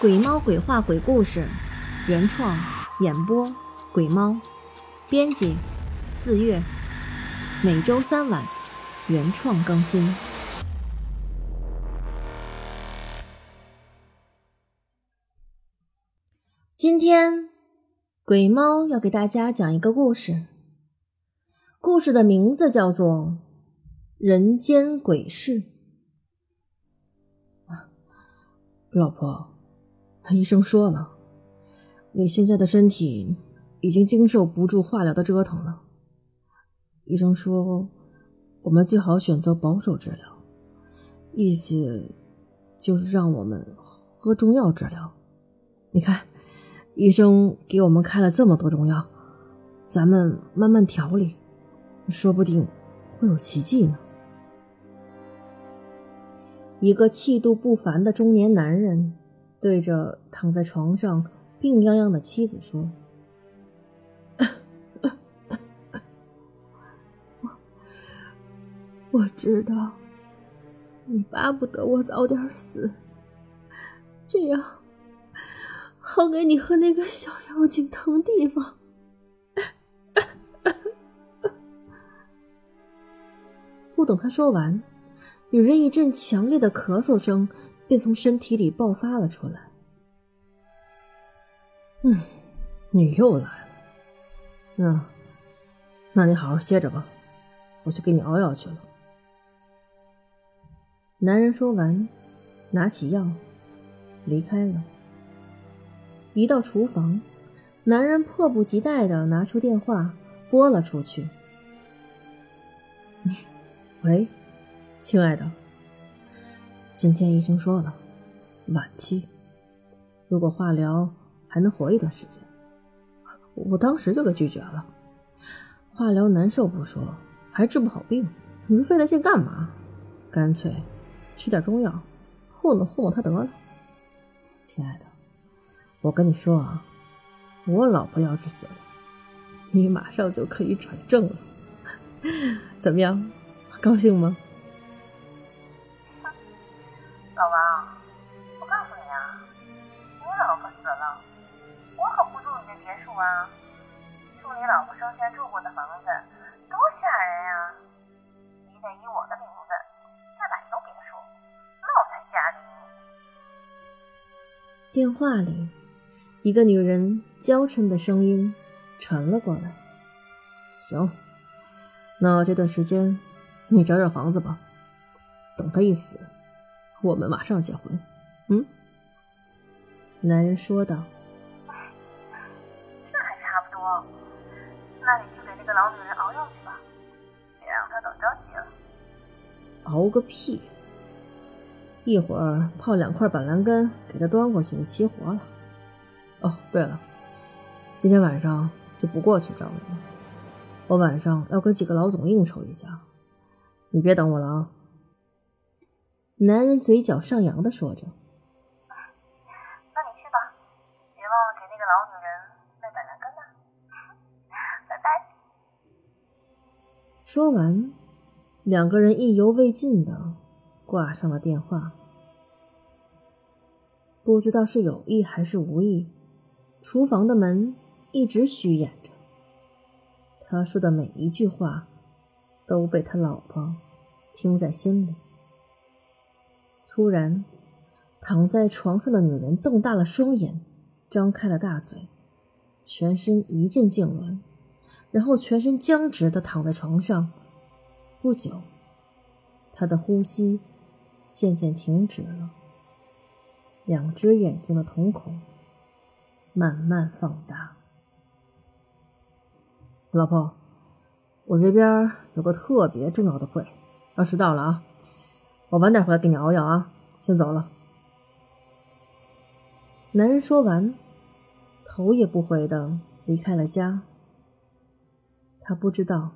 鬼猫鬼话鬼故事，原创演播鬼猫，编辑四月，每周三晚原创更新。今天鬼猫要给大家讲一个故事，故事的名字叫做《人间鬼事》。老婆。医生说了，你现在的身体已经经受不住化疗的折腾了。医生说，我们最好选择保守治疗，意思就是让我们喝中药治疗。你看，医生给我们开了这么多中药，咱们慢慢调理，说不定会有奇迹呢。一个气度不凡的中年男人。对着躺在床上病殃殃的妻子说：“我我知道，你巴不得我早点死，这样好给你和那个小妖精腾地方。”不等他说完，女人一阵强烈的咳嗽声。便从身体里爆发了出来。嗯，你又来了。那，那你好好歇着吧，我去给你熬药去了。男人说完，拿起药，离开了。一到厨房，男人迫不及待的拿出电话拨了出去。喂，亲爱的。今天医生说了，晚期。如果化疗还能活一段时间，我当时就给拒绝了。化疗难受不说，还治不好病，你说费那劲干嘛？干脆吃点中药，糊弄糊弄他得了。亲爱的，我跟你说啊，我老婆要是死了，你马上就可以转正了。怎么样，高兴吗？啊，住你老婆生前住过的房子，多吓人呀！你得以我的名字再买一栋别墅，那我才嫁给你。电话里，一个女人娇嗔的声音传了过来。行，那这段时间你找找房子吧，等他一死。我们马上结婚，嗯？男人说道。熬个屁！一会儿泡两块板蓝根给他端过去就齐活了。哦，对了，今天晚上就不过去找你了，我晚上要跟几个老总应酬一下，你别等我了啊。男人嘴角上扬的说着：“那你去吧，别忘了给那个老女人卖板蓝根呢。拜拜。”说完，两个人意犹未尽的挂上了电话。不知道是有意还是无意，厨房的门一直虚掩着。他说的每一句话，都被他老婆听在心里。突然，躺在床上的女人瞪大了双眼，张开了大嘴，全身一阵痉挛，然后全身僵直的躺在床上。不久，他的呼吸渐渐停止了，两只眼睛的瞳孔慢慢放大。老婆，我这边有个特别重要的会，要迟到了啊。我晚点回来给你熬药啊，先走了。男人说完，头也不回的离开了家。他不知道，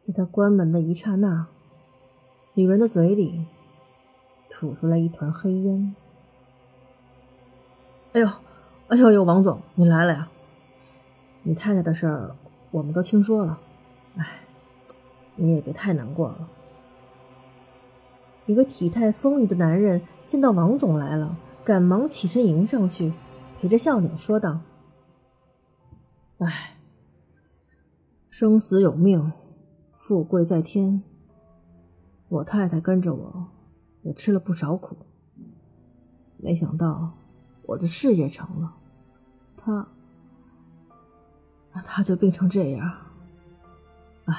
在他关门的一刹那，女人的嘴里吐出来一团黑烟。哎呦，哎呦呦，王总，你来了呀！你太太的事儿我们都听说了，哎，你也别太难过了。一个体态丰腴的男人见到王总来了，赶忙起身迎上去，陪着笑脸说道：“哎，生死有命，富贵在天。我太太跟着我，也吃了不少苦。没想到我的事业成了，她，她就病成这样。哎，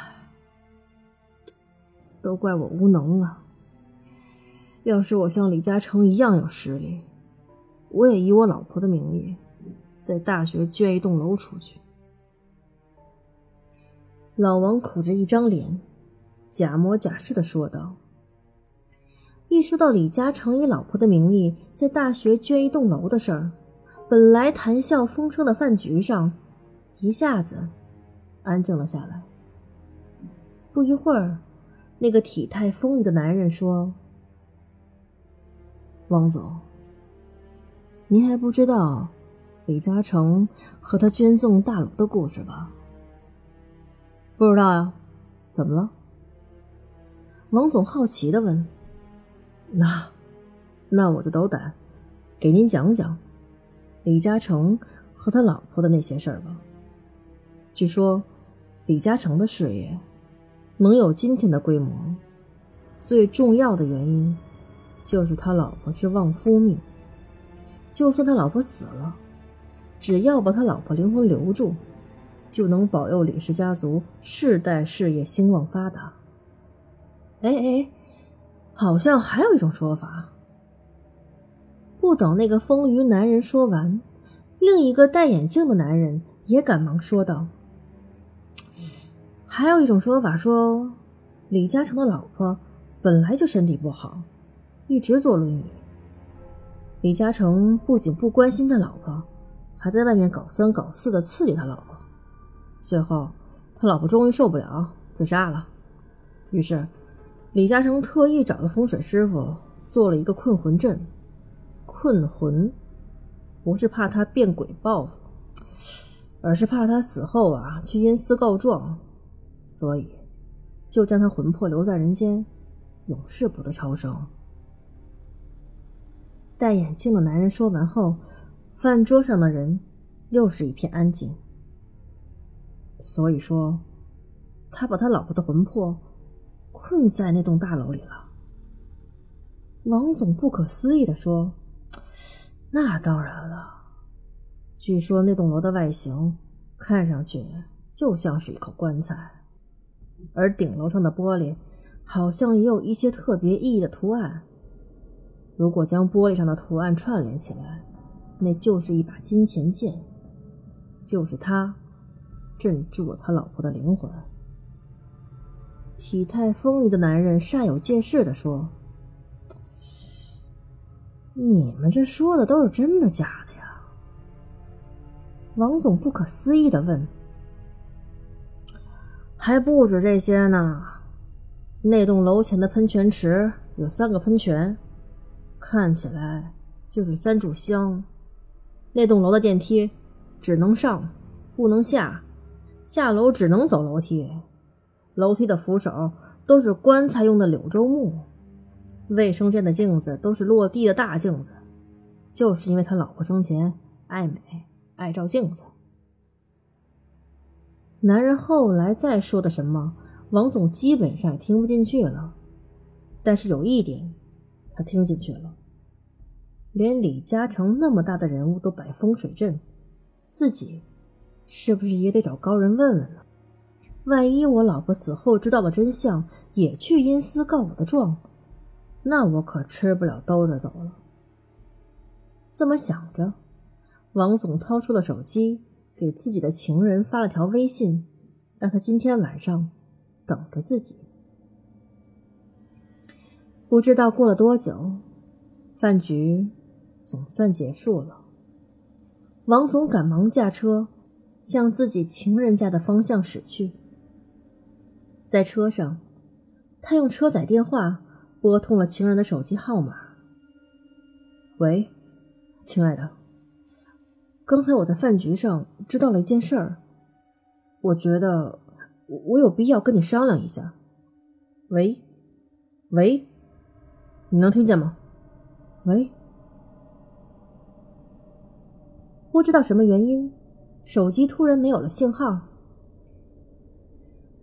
都怪我无能啊。要是我像李嘉诚一样有实力，我也以我老婆的名义，在大学捐一栋楼出去。”老王苦着一张脸。假模假式的说道：“一说到李嘉诚以老婆的名义在大学捐一栋楼的事儿，本来谈笑风生的饭局上，一下子安静了下来。不一会儿，那个体态丰腴的男人说：‘王总，您还不知道李嘉诚和他捐赠大楼的故事吧？’不知道呀，怎么了？”王总好奇的问：“那，那我就斗胆，给您讲讲李嘉诚和他老婆的那些事儿吧。据说，李嘉诚的事业能有今天的规模，最重要的原因就是他老婆是旺夫命。就算他老婆死了，只要把他老婆灵魂留住，就能保佑李氏家族世代事业兴旺发达。”哎哎，好像还有一种说法。不等那个丰腴男人说完，另一个戴眼镜的男人也赶忙说道：“还有一种说法说，李嘉诚的老婆本来就身体不好，一直坐轮椅。李嘉诚不仅不关心他老婆，还在外面搞三搞四的刺激他老婆。最后，他老婆终于受不了，自杀了。于是。”李嘉诚特意找了风水师傅做了一个困魂阵，困魂不是怕他变鬼报复，而是怕他死后啊去阴司告状，所以就将他魂魄留在人间，永世不得超生。戴眼镜的男人说完后，饭桌上的人又是一片安静。所以说，他把他老婆的魂魄。困在那栋大楼里了。王总不可思议的说：“那当然了，据说那栋楼的外形看上去就像是一口棺材，而顶楼上的玻璃好像也有一些特别意义的图案。如果将玻璃上的图案串联起来，那就是一把金钱剑，就是他镇住了他老婆的灵魂。”体态丰腴的男人煞有介事的说：“你们这说的都是真的假的呀？”王总不可思议的问：“还不止这些呢，那栋楼前的喷泉池有三个喷泉，看起来就是三炷香。那栋楼的电梯只能上，不能下，下楼只能走楼梯。”楼梯的扶手都是棺材用的柳州木，卫生间的镜子都是落地的大镜子，就是因为他老婆生前爱美爱照镜子。男人后来再说的什么，王总基本上也听不进去了。但是有一点，他听进去了，连李嘉诚那么大的人物都摆风水阵，自己是不是也得找高人问问呢？万一我老婆死后知道了真相，也去阴司告我的状，那我可吃不了兜着走了。这么想着，王总掏出了手机，给自己的情人发了条微信，让他今天晚上等着自己。不知道过了多久，饭局总算结束了。王总赶忙驾车向自己情人家的方向驶去。在车上，他用车载电话拨通了情人的手机号码。喂，亲爱的，刚才我在饭局上知道了一件事儿，我觉得我有必要跟你商量一下。喂，喂，你能听见吗？喂，不知道什么原因，手机突然没有了信号。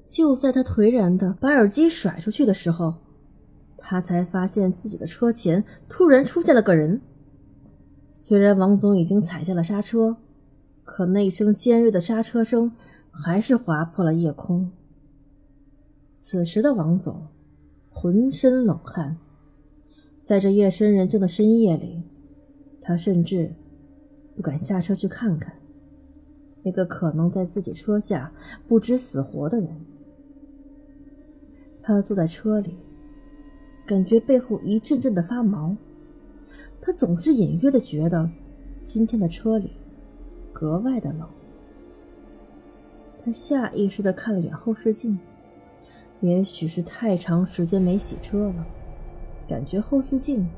就在他颓然的把耳机甩出去的时候，他才发现自己的车前突然出现了个人。虽然王总已经踩下了刹车，可那一声尖锐的刹车声还是划破了夜空。此时的王总浑身冷汗，在这夜深人静的深夜里，他甚至不敢下车去看看那个可能在自己车下不知死活的人。他坐在车里，感觉背后一阵阵的发毛。他总是隐约的觉得，今天的车里格外的冷。他下意识的看了眼后视镜，也许是太长时间没洗车了，感觉后视镜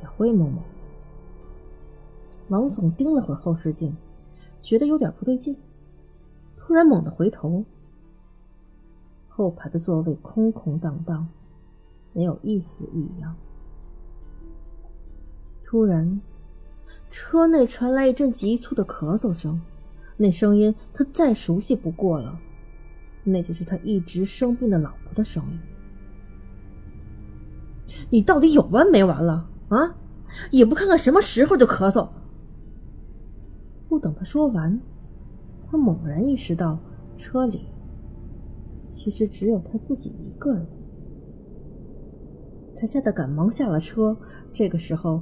也灰蒙蒙的。王总盯了会儿后视镜，觉得有点不对劲，突然猛地回头，后排的座位空空荡荡，没有一丝异样。突然，车内传来一阵急促的咳嗽声，那声音他再熟悉不过了，那就是他一直生病的老婆的声音。你到底有完没完了啊？也不看看什么时候就咳嗽。不等他说完，他猛然意识到车里其实只有他自己一个人。他吓得赶忙下了车。这个时候。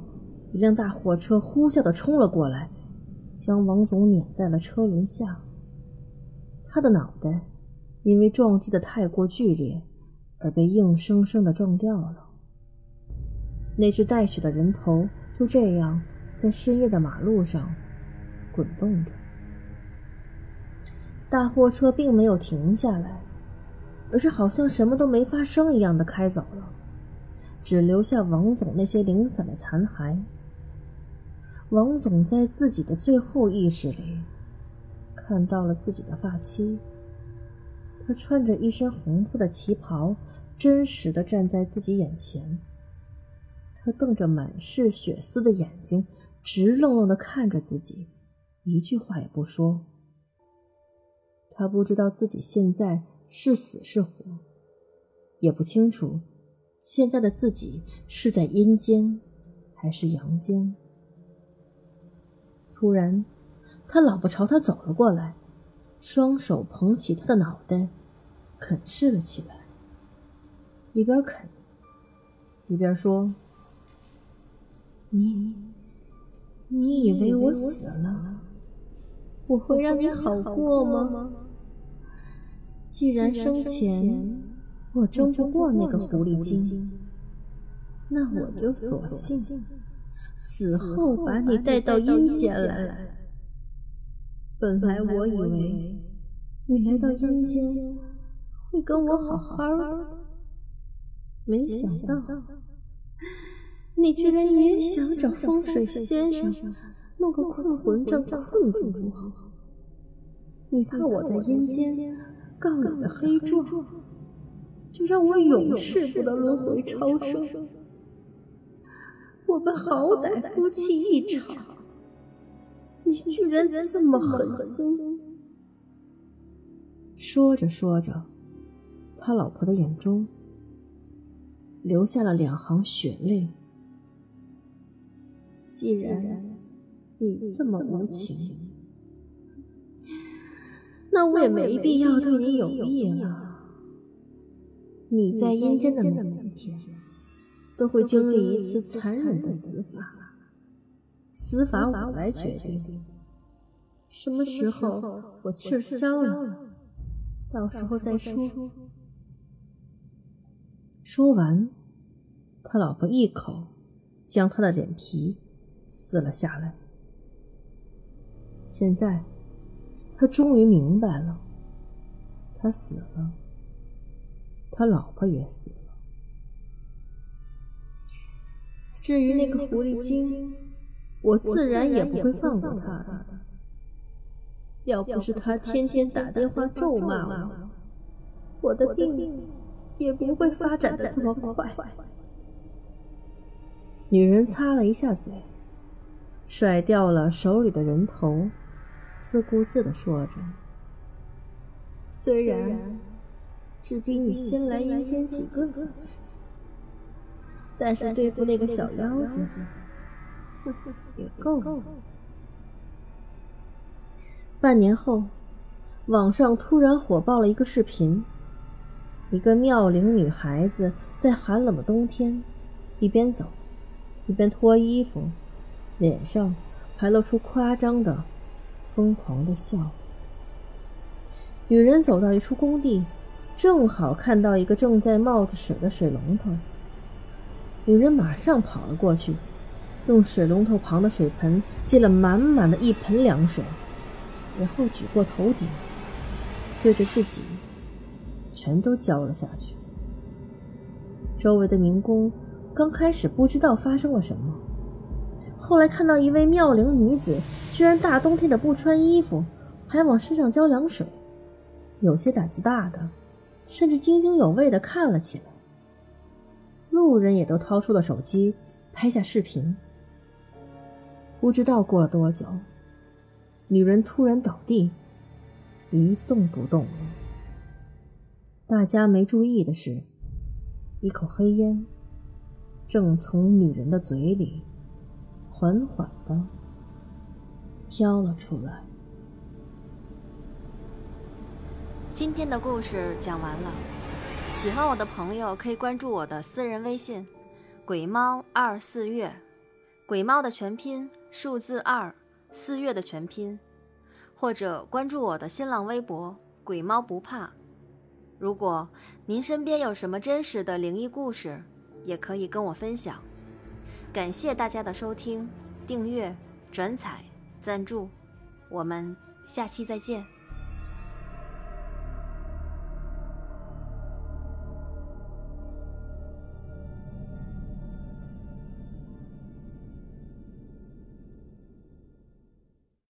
一辆大货车呼啸的冲了过来，将王总碾在了车轮下。他的脑袋因为撞击的太过剧烈，而被硬生生的撞掉了。那只带血的人头就这样在深夜的马路上滚动着。大货车并没有停下来，而是好像什么都没发生一样的开走了，只留下王总那些零散的残骸。王总在自己的最后意识里，看到了自己的发妻。她穿着一身红色的旗袍，真实的站在自己眼前。她瞪着满是血丝的眼睛，直愣愣的看着自己，一句话也不说。他不知道自己现在是死是活，也不清楚现在的自己是在阴间还是阳间。突然，他老婆朝他走了过来，双手捧起他的脑袋，啃噬了起来。一边啃，一边说：“你，你以为我死了，我会让你好过吗？既然生前我争不过那个狐狸精，那我就索性……”死后把你带到阴间来。本来我以为你来到阴间会跟我好好的，没想到你居然也想找风水先生弄个困魂阵困住我。你怕我在阴间告你的黑状，就让我永世不得轮回超生。我们好歹夫妻一场，你居然这么狠心！说着说着，他老婆的眼中流下了两行血泪。既然你这么无情，那我也没必要对你有意了。你在阴间的每一天。都会经历一次残忍的死法，死法我来决定。什么时候我气儿消了，到时候再说。说完，他老婆一口将他的脸皮撕了下来。现在，他终于明白了，他死了，他老婆也死了。至于那个狐狸精，我自然也不会放过他的。要不是他天天打电话咒骂我，我的病也不会发展的这么快。女人擦了一下嘴，甩掉了手里的人头，自顾自的说着：“虽然只比你先来阴间几个小时，但是对付那个小妖精也 够了。”半年后，网上突然火爆了一个视频，一个妙龄女孩子在寒冷的冬天，一边走，一边脱衣服，脸上还露出夸张的、疯狂的笑。女人走到一处工地，正好看到一个正在冒着水的水龙头。女人马上跑了过去，用水龙头旁的水盆接了满满的一盆凉水。然后举过头顶，对着自己，全都浇了下去。周围的民工刚开始不知道发生了什么，后来看到一位妙龄女子居然大冬天的不穿衣服，还往身上浇凉水，有些胆子大的甚至津津有味的看了起来。路人也都掏出了手机拍下视频。不知道过了多久。女人突然倒地，一动不动了。大家没注意的是，一口黑烟正从女人的嘴里缓缓的飘了出来。今天的故事讲完了，喜欢我的朋友可以关注我的私人微信“鬼猫二四月”，鬼猫的全拼数字二。四月的全拼，或者关注我的新浪微博“鬼猫不怕”。如果您身边有什么真实的灵异故事，也可以跟我分享。感谢大家的收听、订阅、转采、赞助，我们下期再见。